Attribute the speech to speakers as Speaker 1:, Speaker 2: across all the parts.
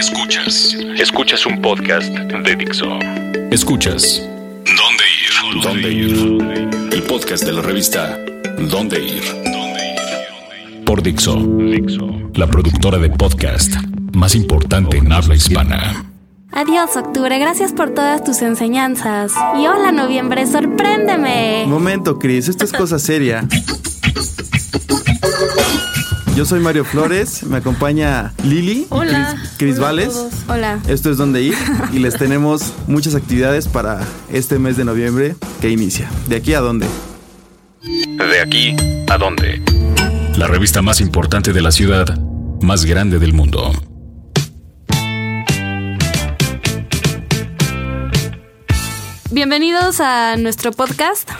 Speaker 1: Escuchas. Escuchas un podcast de Dixo. Escuchas. ¿Dónde ir? ¿Dónde ir? El podcast de la revista ¿Dónde ir? Por Dixo. La productora de podcast más importante en habla hispana.
Speaker 2: Adiós, octubre. Gracias por todas tus enseñanzas. Y hola, noviembre. Sorpréndeme.
Speaker 3: Momento, Cris. Esto es cosa seria. Yo soy Mario Flores, me acompaña Lili,
Speaker 4: Hola.
Speaker 3: Cris, Cris
Speaker 4: Hola
Speaker 3: Vales.
Speaker 2: Hola.
Speaker 3: Esto es donde ir y les tenemos muchas actividades para este mes de noviembre que inicia. ¿De aquí a dónde?
Speaker 1: ¿De aquí a dónde? La revista más importante de la ciudad, más grande del mundo.
Speaker 2: Bienvenidos a nuestro podcast.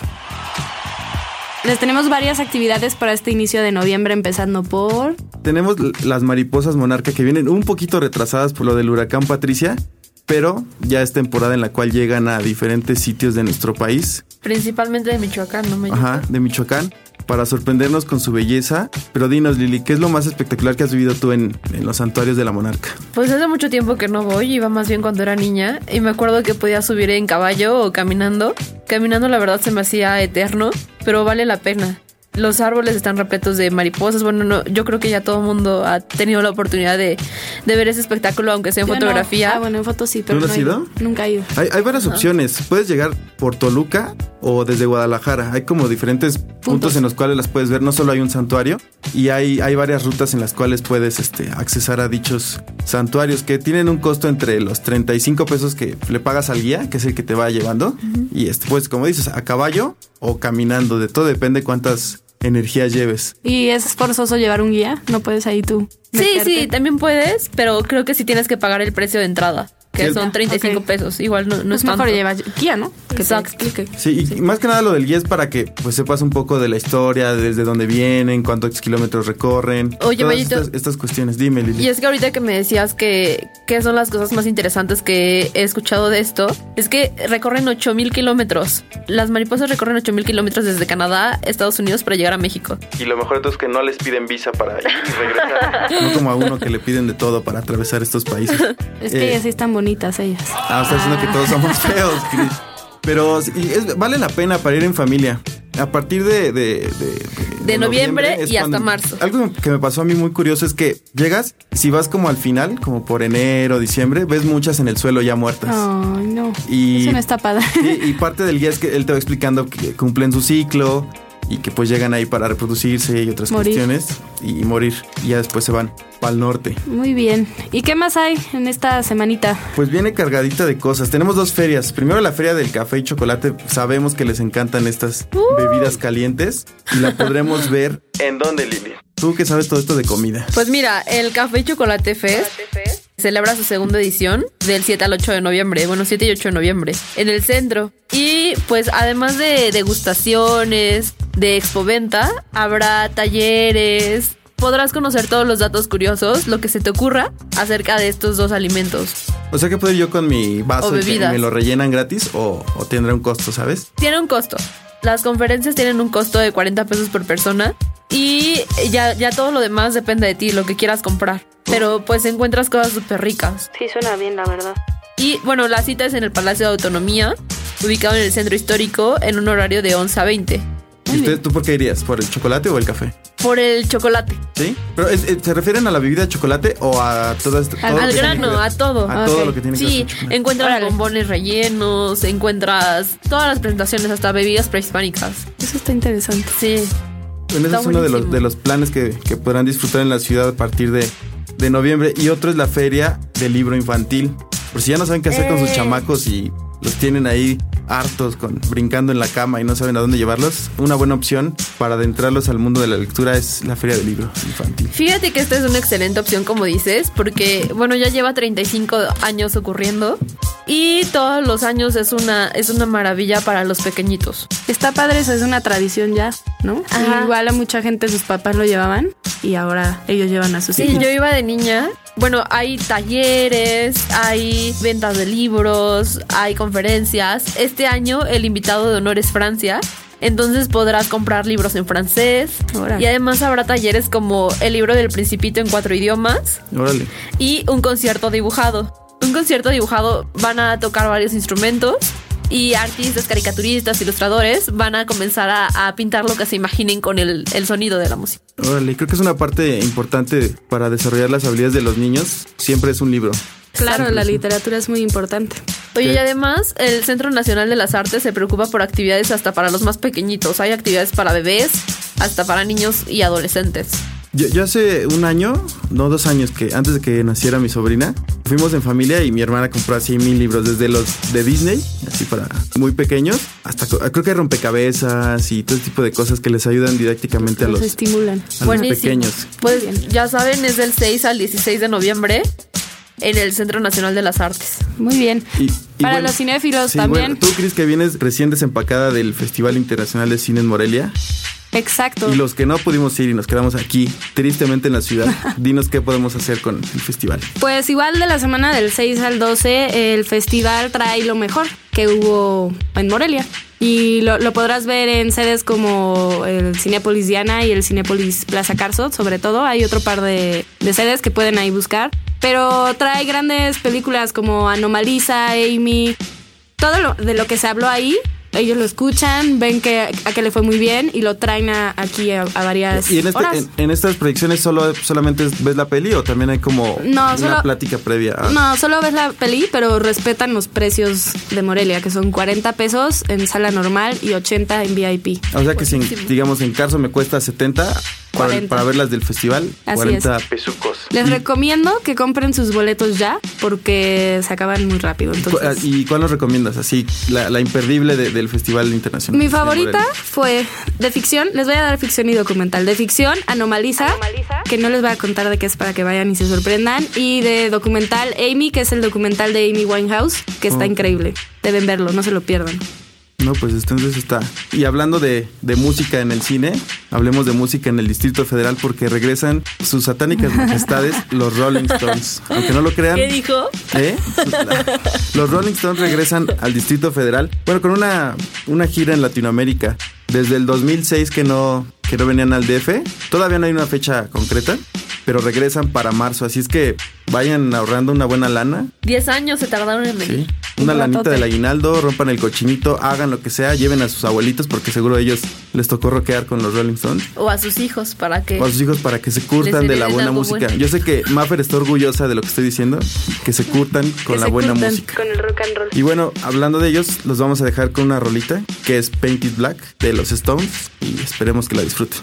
Speaker 2: Les tenemos varias actividades para este inicio de noviembre, empezando por.
Speaker 3: Tenemos las mariposas monarca que vienen un poquito retrasadas por lo del huracán Patricia, pero ya es temporada en la cual llegan a diferentes sitios de nuestro país,
Speaker 4: Principalmente de Michoacán, ¿no me
Speaker 3: ajá, de Michoacán, para sorprendernos con su belleza. Pero dinos, Lili, ¿qué es lo más espectacular que has vivido tú en, en los santuarios de la monarca?
Speaker 4: Pues hace mucho tiempo que no voy, iba más bien cuando era niña y me acuerdo que podía subir en caballo o caminando. Caminando la verdad se me hacía eterno, pero vale la pena. Los árboles están repletos de mariposas. Bueno, no, yo creo que ya todo el mundo ha tenido la oportunidad de, de ver ese espectáculo, aunque sea en
Speaker 2: Yo no.
Speaker 4: fotografía.
Speaker 2: Ah, bueno, en fotos sí, pero.
Speaker 3: ¿Tú no has
Speaker 2: he
Speaker 3: ido?
Speaker 2: Nunca he ido.
Speaker 3: Hay, hay varias opciones. Puedes llegar por Toluca o desde Guadalajara. Hay como diferentes puntos, en los cuales las puedes ver. No solo hay un santuario y hay, hay varias rutas en las cuales puedes este, accesar a dichos santuarios que tienen un costo entre los 35 pesos que le pagas al guía, que es el que te va llevando. Y este, pues como dices, a caballo o caminando. De todo depende cuántas energías lleves.
Speaker 2: ¿Y es forzoso llevar un guía? ¿No puedes ahí tú?
Speaker 4: Sí, sí, también puedes, pero creo que sí tienes que pagar el precio de entrada, que son 35
Speaker 2: Ok.
Speaker 4: pesos. Igual no, no
Speaker 2: Pues
Speaker 4: es
Speaker 2: mejor
Speaker 4: tanto.
Speaker 2: llevar guía, ¿no? Que te
Speaker 4: Exacto.
Speaker 2: explique.
Speaker 3: Sí, y más que nada lo del guía es para que pues sepas un poco de la historia, desde dónde vienen, cuántos kilómetros recorren.
Speaker 4: Oye, Mayito.
Speaker 3: estas, estas cuestiones. Dime, Lili.
Speaker 4: Y es que ahorita que me decías que, que son las cosas más interesantes que he escuchado de esto, es que recorren 8000 kilómetros. Las mariposas recorren 8000 kilómetros desde Canadá, Estados Unidos para llegar a México.
Speaker 3: Y lo mejor de todo es que no les piden visa para ir y regresar. no como a uno que le piden de todo para atravesar estos países.
Speaker 2: Es que
Speaker 3: Eh,
Speaker 2: ellas sí están bonitas, ellas.
Speaker 3: Ah, está diciendo que todos somos feos, Chris. Pero sí, es- vale la pena para ir en familia. A partir de... De,
Speaker 4: De noviembre y hasta marzo.
Speaker 3: Algo que me pasó a mí muy curioso es que llegas, si vas como al final, como por enero, diciembre, ves muchas en el suelo ya muertas.
Speaker 2: Ay, no.
Speaker 3: Y-
Speaker 2: Eso no está padre.
Speaker 3: Y, y parte del guía es que él te va explicando que cumplen su ciclo y que pues llegan ahí para reproducirse y otras
Speaker 2: Morir.
Speaker 3: cuestiones y, morir. Y ya después se van para el norte.
Speaker 2: Muy bien. ¿Y qué más hay en esta semanita?
Speaker 3: Pues viene cargadita de cosas. Tenemos dos ferias. Primero la feria del café y chocolate. Sabemos que les encantan estas bebidas calientes y la podremos ver. ¿En dónde, Lili? Tú que sabes todo esto de comida.
Speaker 4: Pues mira, el Café y Chocolate Fest celebra su segunda edición del 7 al 8 de noviembre, bueno, 7 y 8 de noviembre, en el centro. Y pues además de degustaciones, de expoventa, habrá talleres. Podrás conocer todos los datos curiosos, lo que se te ocurra acerca de estos dos alimentos.
Speaker 3: O sea que puedo ir yo con mi vaso y que me lo rellenan gratis o, o tendrá un costo, ¿sabes?
Speaker 4: Tiene un costo. Las conferencias tienen un costo de 40 pesos por persona y ya, ya todo lo demás depende de ti, lo que quieras comprar. Pero pues encuentras cosas súper ricas.
Speaker 2: Sí, suena bien, la verdad.
Speaker 4: Y bueno, la cita es en el Palacio de Autonomía, ubicado en el centro histórico, en un horario de 11 a 20.
Speaker 3: ¿Y usted, tú por qué irías? ¿Por el chocolate o el café?
Speaker 4: Por el chocolate.
Speaker 3: ¿Sí? ¿Pero es- es- se refieren a la bebida de chocolate o a todo esto? todo lo
Speaker 4: al
Speaker 3: que
Speaker 4: grano, a todo.
Speaker 3: A todo lo que tiene que ver
Speaker 4: Sí, encuentras
Speaker 2: Órale.
Speaker 4: bombones rellenos, encuentras todas las presentaciones, hasta bebidas prehispánicas.
Speaker 2: Eso está interesante.
Speaker 4: Sí.
Speaker 3: Bueno, ese
Speaker 4: Está
Speaker 3: es uno de los, de los planes que, que podrán disfrutar en la ciudad a partir de, de noviembre. Y otro es la feria del libro infantil. Por si ya no saben qué hacer con sus
Speaker 4: Eh.
Speaker 3: chamacos y los tienen ahí hartos con brincando en la cama y no saben a dónde llevarlos, una buena opción para adentrarlos al mundo de la lectura es la feria del libro infantil.
Speaker 4: Fíjate que esta es una excelente opción, como dices, porque, bueno, ya lleva 35 años ocurriendo y todos los años es una, es una maravilla para los pequeñitos.
Speaker 2: Está padre, eso es una tradición ya, ¿no?
Speaker 4: Ajá.
Speaker 2: Igual a mucha gente sus papás lo llevaban y ahora ellos llevan a sus
Speaker 4: Sí,
Speaker 2: hijos.
Speaker 4: yo iba de niña. Bueno, hay talleres, hay ventas de libros, hay conferencias. Este año el invitado de honor es Francia Entonces podrás comprar libros en francés. Y además habrá talleres como el libro del Principito en cuatro idiomas
Speaker 3: Órale.
Speaker 4: y un concierto dibujado. Un concierto dibujado van a tocar varios instrumentos y artistas, caricaturistas, ilustradores van a comenzar a, a pintar lo que se imaginen con el, el sonido de la música.
Speaker 3: Órale, creo que es una parte importante para desarrollar las habilidades de los niños. Siempre es un libro.
Speaker 2: Claro, la literatura es muy importante.
Speaker 4: Oye, y además el Centro Nacional de las Artes se preocupa por actividades hasta para los más pequeñitos. Hay actividades para bebés, hasta para niños y adolescentes.
Speaker 3: Yo, yo hace un año, no dos años, que antes de que naciera mi sobrina, fuimos en familia y mi hermana compró así mil libros, desde los de Disney, así para muy pequeños, hasta creo que rompecabezas y todo ese tipo de cosas que les ayudan didácticamente a los,
Speaker 2: estimulan.
Speaker 3: a los pequeños.
Speaker 4: Pues ya saben, es del 6 al 16 de noviembre en el Centro Nacional de las Artes.
Speaker 2: Muy bien.
Speaker 3: Y- y
Speaker 2: Para
Speaker 3: bueno,
Speaker 2: los cinéfilos
Speaker 3: sí,
Speaker 2: también.
Speaker 3: bueno, ¿Tú crees que vienes recién desempacada del Festival Internacional de Cine en Morelia?
Speaker 2: Exacto.
Speaker 3: Y los que no pudimos ir y nos quedamos aquí, tristemente en la ciudad, dinos qué podemos hacer con el festival.
Speaker 2: Pues igual de la semana del 6 al 12, el festival trae lo mejor que hubo en Morelia. Y lo, lo podrás ver en sedes como el Cinépolis Diana y el Cinépolis Plaza Carso, sobre todo. Hay otro par de, de sedes que pueden ahí buscar. Pero trae grandes películas como Anomaliza, Amy, todo lo, de lo que se habló ahí. Ellos lo escuchan, ven que a que le fue muy bien y lo traen a- aquí a, a varias
Speaker 3: ¿Y en, este-
Speaker 2: horas.
Speaker 3: en, en estas proyecciones solo solamente ves la peli o también hay como
Speaker 2: No,
Speaker 3: una
Speaker 2: solo-
Speaker 3: plática previa? a-
Speaker 2: No, solo ves la peli, pero respetan los precios de Morelia, que son 40 pesos en sala normal y 80 en VIP.
Speaker 3: O sea que si, digamos, en Carso me cuesta 70 para,
Speaker 2: 40.
Speaker 3: para verlas del festival,
Speaker 2: Así
Speaker 3: 40 pesucos.
Speaker 2: Les
Speaker 3: ¿Y,
Speaker 2: recomiendo que compren sus boletos ya, porque se acaban muy rápido. Entonces,
Speaker 3: ¿Y cuál nos recomiendas? Así, la, la imperdible de- del Festival Internacional.
Speaker 2: mi favorita fue de ficción. Les voy a dar ficción y documental. De ficción, Anomaliza, que no les voy a contar de qué es para que vayan y se sorprendan. Y de documental, Amy, que es el documental de Amy Winehouse, que está
Speaker 3: Oh.
Speaker 2: increíble. Deben verlo, no se lo pierdan.
Speaker 3: No, pues entonces está. Y hablando de, de música en el cine, hablemos de música en el Distrito Federal porque regresan sus satánicas majestades, los Rolling Stones. Aunque no lo crean.
Speaker 4: ¿Qué dijo?
Speaker 3: ¿Eh? Los Rolling Stones regresan al Distrito Federal. Bueno, con una, una gira en Latinoamérica. Desde el 2006 que no, que no venían al DF. Todavía no hay una fecha concreta, pero regresan para marzo. Así es que vayan ahorrando una buena lana.
Speaker 4: 10 años se tardaron en venir.
Speaker 3: Sí. Una
Speaker 2: Un
Speaker 3: lanita
Speaker 2: ratote.
Speaker 3: del aguinaldo, rompan el cochinito, hagan lo que sea, lleven a sus abuelitos porque seguro a ellos les tocó rockear con los Rolling Stones.
Speaker 4: O a sus hijos para que...
Speaker 3: O a sus hijos para que se curtan de la buena música.
Speaker 4: bueno.
Speaker 3: Yo sé que Maffer está orgullosa de lo que estoy diciendo, que se curtan con
Speaker 2: Que
Speaker 3: la buena música.
Speaker 2: Con el rock and roll.
Speaker 3: Y bueno, hablando de ellos, los vamos a dejar con una rolita que es Painted Black de los Stones y esperemos que la disfruten.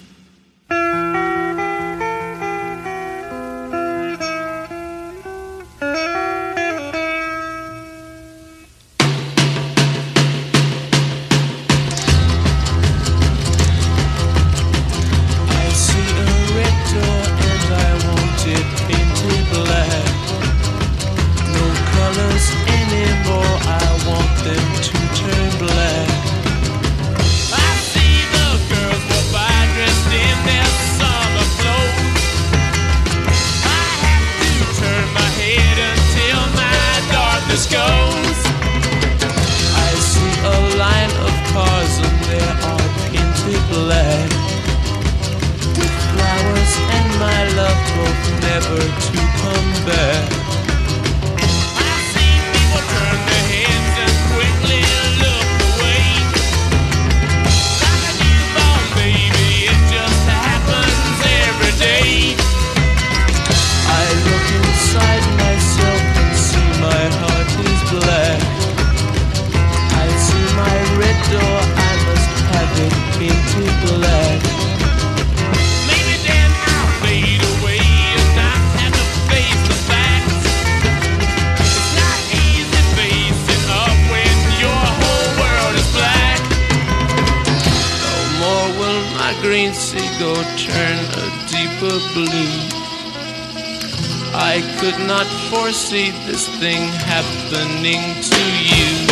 Speaker 5: Never to blue. I could not foresee this thing happening to you.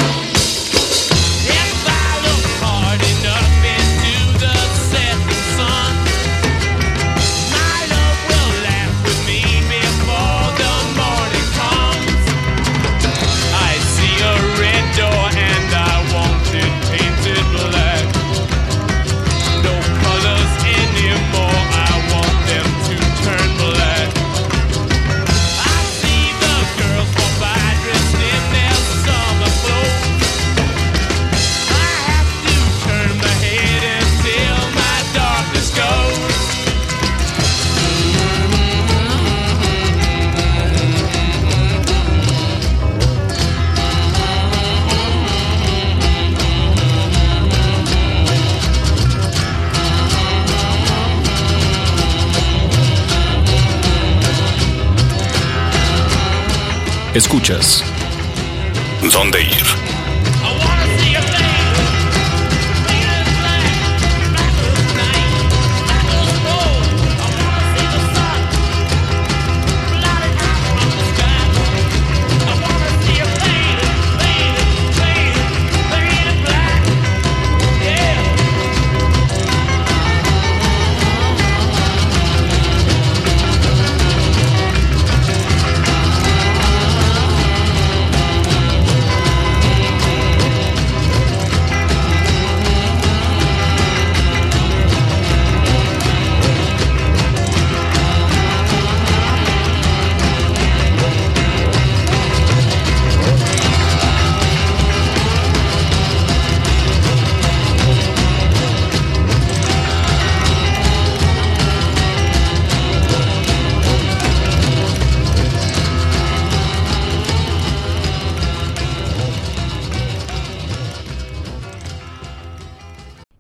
Speaker 1: Escuchas ¿Dónde ir?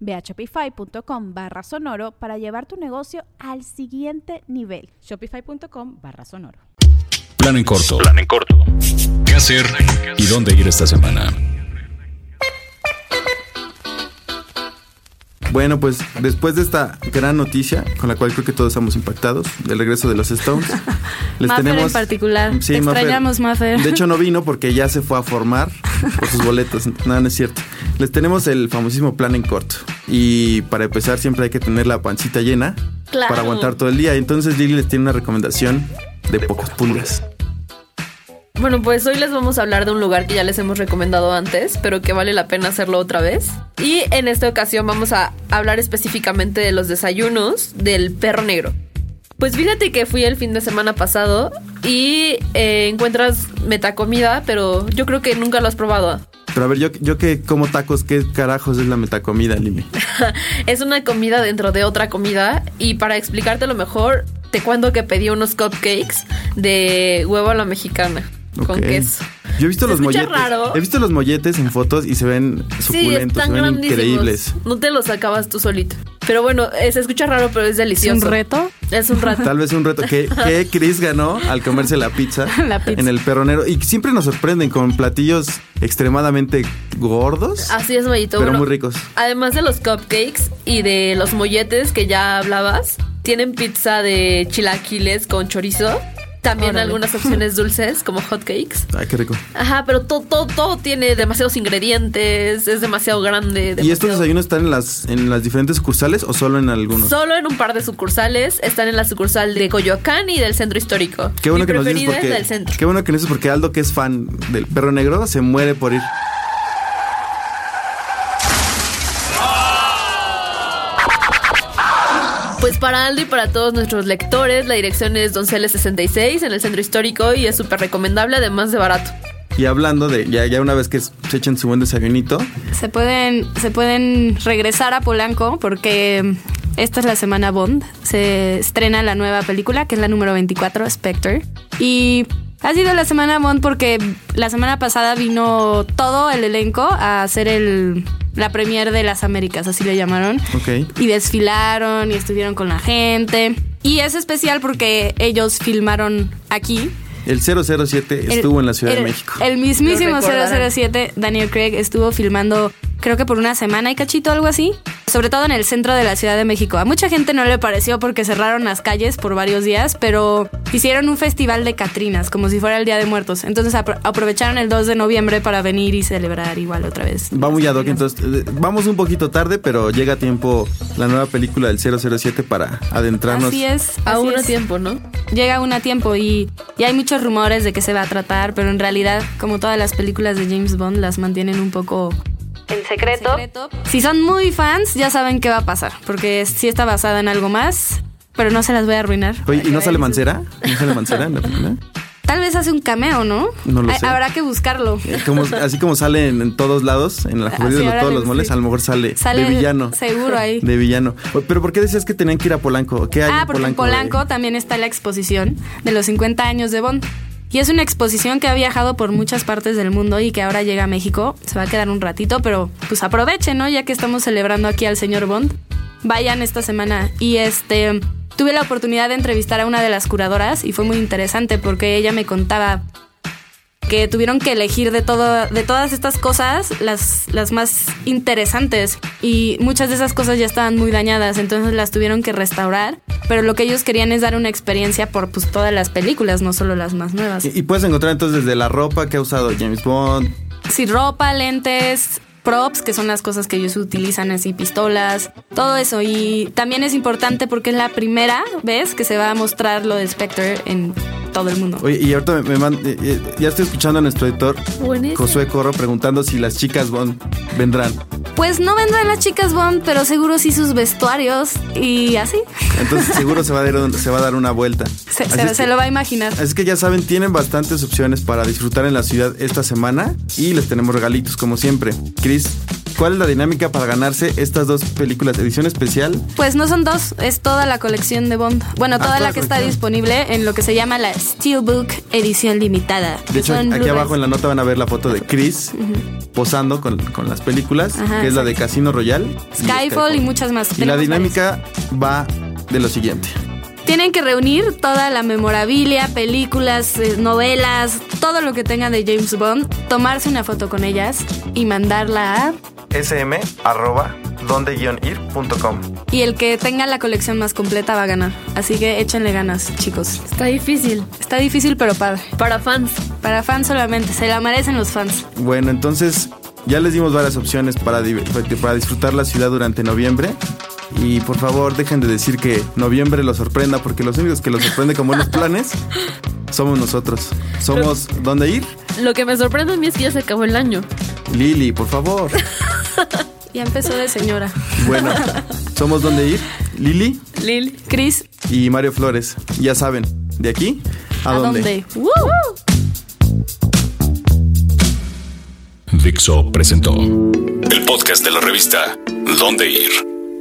Speaker 6: Ve a shopify.com barra sonoro para llevar tu negocio al siguiente nivel.
Speaker 7: Shopify.com barra sonoro.
Speaker 1: Plan en corto. Plan en corto. ¿Qué hacer y dónde ir esta semana?
Speaker 3: Bueno, pues después de esta gran noticia, con la cual creo que todos estamos impactados, del regreso de los Stones, les
Speaker 2: Maffer
Speaker 3: tenemos...
Speaker 2: en particular.
Speaker 3: Sí,
Speaker 2: Te extrañamos, Maffer.
Speaker 3: De hecho no vino porque ya se fue a formar por sus boletos. Nada, no es cierto. Les tenemos el famosísimo plan en corto. Y para empezar siempre hay que tener la pancita llena
Speaker 4: Claro.
Speaker 3: para aguantar todo el día. Entonces Lili les tiene una recomendación de pocas pulgas.
Speaker 4: Bueno, pues hoy les vamos a hablar de un lugar que ya les hemos recomendado antes, pero que vale la pena hacerlo otra vez. Y en esta ocasión vamos a hablar específicamente de los desayunos del perro negro. Pues fíjate que fui el fin de semana pasado y eh, encuentras metacomida, pero yo creo que nunca lo has probado.
Speaker 3: Pero a ver, yo, yo que como tacos, ¿qué carajos es la metacomida, Lili?
Speaker 4: Es una comida dentro de otra comida y para explicártelo mejor, te cuento que pedí unos cupcakes de huevo a la mexicana con queso.
Speaker 3: Yo he visto
Speaker 4: Se
Speaker 3: los molletes.
Speaker 4: raro.
Speaker 3: He visto los molletes en fotos y se ven
Speaker 4: Sí,
Speaker 3: suculentos,
Speaker 4: están
Speaker 3: se ven increíbles.
Speaker 4: No te los acabas tú solito. Pero bueno, eh, se escucha raro, pero es
Speaker 2: ¿Es
Speaker 4: delicioso.
Speaker 2: un reto?
Speaker 4: Es un rato.
Speaker 3: Tal vez un reto que, que Chris ganó al comerse la pizza,
Speaker 2: La pizza.
Speaker 3: en el perronero. Y siempre nos sorprenden con platillos extremadamente gordos,
Speaker 4: Así es, Mayito.
Speaker 3: pero
Speaker 4: Bueno,
Speaker 3: muy ricos.
Speaker 4: Además de los cupcakes y de los molletes que ya hablabas, tienen pizza de chilaquiles con chorizo. También
Speaker 2: Órale.
Speaker 4: algunas opciones dulces como hotcakes.
Speaker 3: Ay, qué rico.
Speaker 4: Ajá, pero todo, todo, todo tiene demasiados ingredientes, es demasiado grande.
Speaker 3: ¿Y estos desayunos están en las, en las diferentes sucursales o solo en algunos?
Speaker 4: Solo en un par de sucursales. Están en la sucursal de Coyoacán y del centro histórico.
Speaker 3: Qué bueno
Speaker 4: Mi
Speaker 3: que nos dices porque.
Speaker 4: del centro.
Speaker 3: Qué bueno que nos dices porque Aldo, que es fan del perro negro, se muere por ir.
Speaker 4: Para Aldo y para todos nuestros lectores, la dirección es Donceles 66 en el centro histórico y es súper recomendable, además de barato.
Speaker 3: Y hablando de, ya, ya una vez que se echen su buen desayunito,
Speaker 2: Se pueden, se pueden regresar a Polanco porque esta es la semana Bond. Se estrena la nueva película, que es la número 24, Spectre. Y ha sido la semana Bond porque la semana pasada vino todo el elenco a hacer el, la premier de las Américas, así le llamaron.
Speaker 3: ok.
Speaker 2: Y desfilaron y estuvieron con la gente. Y es especial porque ellos filmaron aquí.
Speaker 3: El 007
Speaker 2: El-
Speaker 3: estuvo en la Ciudad
Speaker 2: el-
Speaker 3: de México.
Speaker 2: El
Speaker 4: recordarán.
Speaker 2: 007, Daniel Craig, estuvo filmando, creo que por una semana y cachito, algo así. sobre todo en el centro de la Ciudad de México. A mucha gente no le pareció porque cerraron las calles por varios días, pero hicieron un festival de Catrinas, como si fuera el Día de Muertos. Entonces apro- aprovecharon el 2 de noviembre para venir y celebrar igual otra vez.
Speaker 3: Va muy ad hoc, entonces eh, vamos un poquito tarde, pero llega a tiempo la nueva película del 007 para adentrarnos.
Speaker 2: Así es.
Speaker 4: Aún
Speaker 2: así
Speaker 4: a
Speaker 2: es.
Speaker 4: tiempo, ¿no?
Speaker 2: Llega aún a tiempo y, y hay muchos rumores de que se va a tratar, pero en realidad, como todas las películas de James Bond, las mantienen un poco en secreto. Si son muy fans, ya saben qué va a pasar, porque sí está basada en algo más, pero no se las voy a arruinar.
Speaker 3: Oye, ¿y no sale. Mancera? ¿No sale Mancera en la película?
Speaker 2: Tal vez hace un cameo, ¿no?
Speaker 3: No lo sé.
Speaker 2: Habrá que buscarlo.
Speaker 3: Como- así como sale en, en todos lados, en la
Speaker 2: Así,
Speaker 3: juvenil de todos los moles,
Speaker 2: sí.
Speaker 3: a lo mejor sale,
Speaker 2: Sale
Speaker 3: de villano.
Speaker 2: seguro ahí.
Speaker 3: De villano. Pero ¿por qué decías que tenían que ir a Polanco? ¿Qué hay
Speaker 2: Ah,
Speaker 3: en
Speaker 2: porque en
Speaker 3: Polanco?
Speaker 2: Polanco también está la exposición de los 50 años de Bond. Y es una exposición que ha viajado por muchas partes del mundo y que ahora llega a México. Se va a quedar un ratito, pero pues aprovechen, ¿no? Ya que estamos celebrando aquí al señor Bond. Vayan esta semana. Y este tuve la oportunidad de entrevistar a una de las curadoras y fue muy interesante porque ella me contaba que tuvieron que elegir de todo de todas estas cosas las, las más interesantes y muchas de esas cosas ya estaban muy dañadas entonces las tuvieron que restaurar pero lo que ellos querían es dar una experiencia por pues todas las películas no solo las más nuevas
Speaker 3: Y, y puedes encontrar entonces desde la ropa que ha usado James Bond.
Speaker 2: sí ropa lentes props que son las cosas que ellos utilizan así pistolas todo eso y también es importante porque es la primera vez que se va a mostrar lo de Spectre en todo el mundo
Speaker 3: Oye, y ahorita me, me man- eh, eh, ya estoy escuchando a nuestro editor
Speaker 4: Buenísimo.
Speaker 3: Josué Corro preguntando si las chicas Bond vendrán.
Speaker 2: Pues no vendrán las chicas Bond, pero seguro sí sus vestuarios y así.
Speaker 3: Entonces seguro se va a dar, se va a dar una vuelta.
Speaker 2: Se,
Speaker 3: Así
Speaker 2: se-
Speaker 3: es
Speaker 2: se
Speaker 3: que-
Speaker 2: lo va a imaginar.
Speaker 3: Así que ya saben, tienen bastantes opciones para disfrutar en la ciudad esta semana y les tenemos regalitos como siempre. Chris, ¿cuál es la dinámica para ganarse estas dos películas? Edición especial.
Speaker 2: Pues no son dos, es toda la colección de Bond. Bueno,
Speaker 3: Ah,
Speaker 2: toda la que está disponible en lo que se llama la Steelbook edición limitada.
Speaker 3: De hecho, aquí
Speaker 2: Blu-rays.
Speaker 3: abajo en la nota van a ver la foto de Chris posando con, con las películas,
Speaker 2: Ajá,
Speaker 3: que es la de Casino Royale. y
Speaker 2: Skyfall y muchas más.
Speaker 3: Y la dinámica va de lo siguiente.
Speaker 2: Tienen que reunir toda la memorabilia, películas, eh, novelas, todo lo que tenga de James Bond, tomarse una foto con ellas y mandarla a...
Speaker 3: sm arroba donde-ir.com
Speaker 2: Y el que tenga la colección más completa va a ganar. Así que échenle ganas, chicos.
Speaker 4: Está difícil.
Speaker 2: Está difícil pero padre.
Speaker 4: Para fans.
Speaker 2: Para fans solamente, se la merecen los fans.
Speaker 3: Bueno, entonces ya les dimos varias opciones para, para disfrutar la ciudad durante noviembre. Y por favor, dejen de decir que noviembre los sorprenda, porque los únicos que los sorprende con buenos planes somos nosotros. Somos ¿Dónde ir?
Speaker 4: Lo que me sorprende a mí es que ya se acabó el año.
Speaker 3: Lili, por favor.
Speaker 2: Ya empezó de señora.
Speaker 3: Bueno, somos ¿Dónde ir? Lili
Speaker 4: Lil.
Speaker 2: Chris,
Speaker 3: y Mario Flores. Ya saben, de aquí a,
Speaker 2: ¿a
Speaker 3: dónde.
Speaker 2: dónde? ¡Woo!
Speaker 1: Dixo presentó el podcast de la revista Dónde Ir.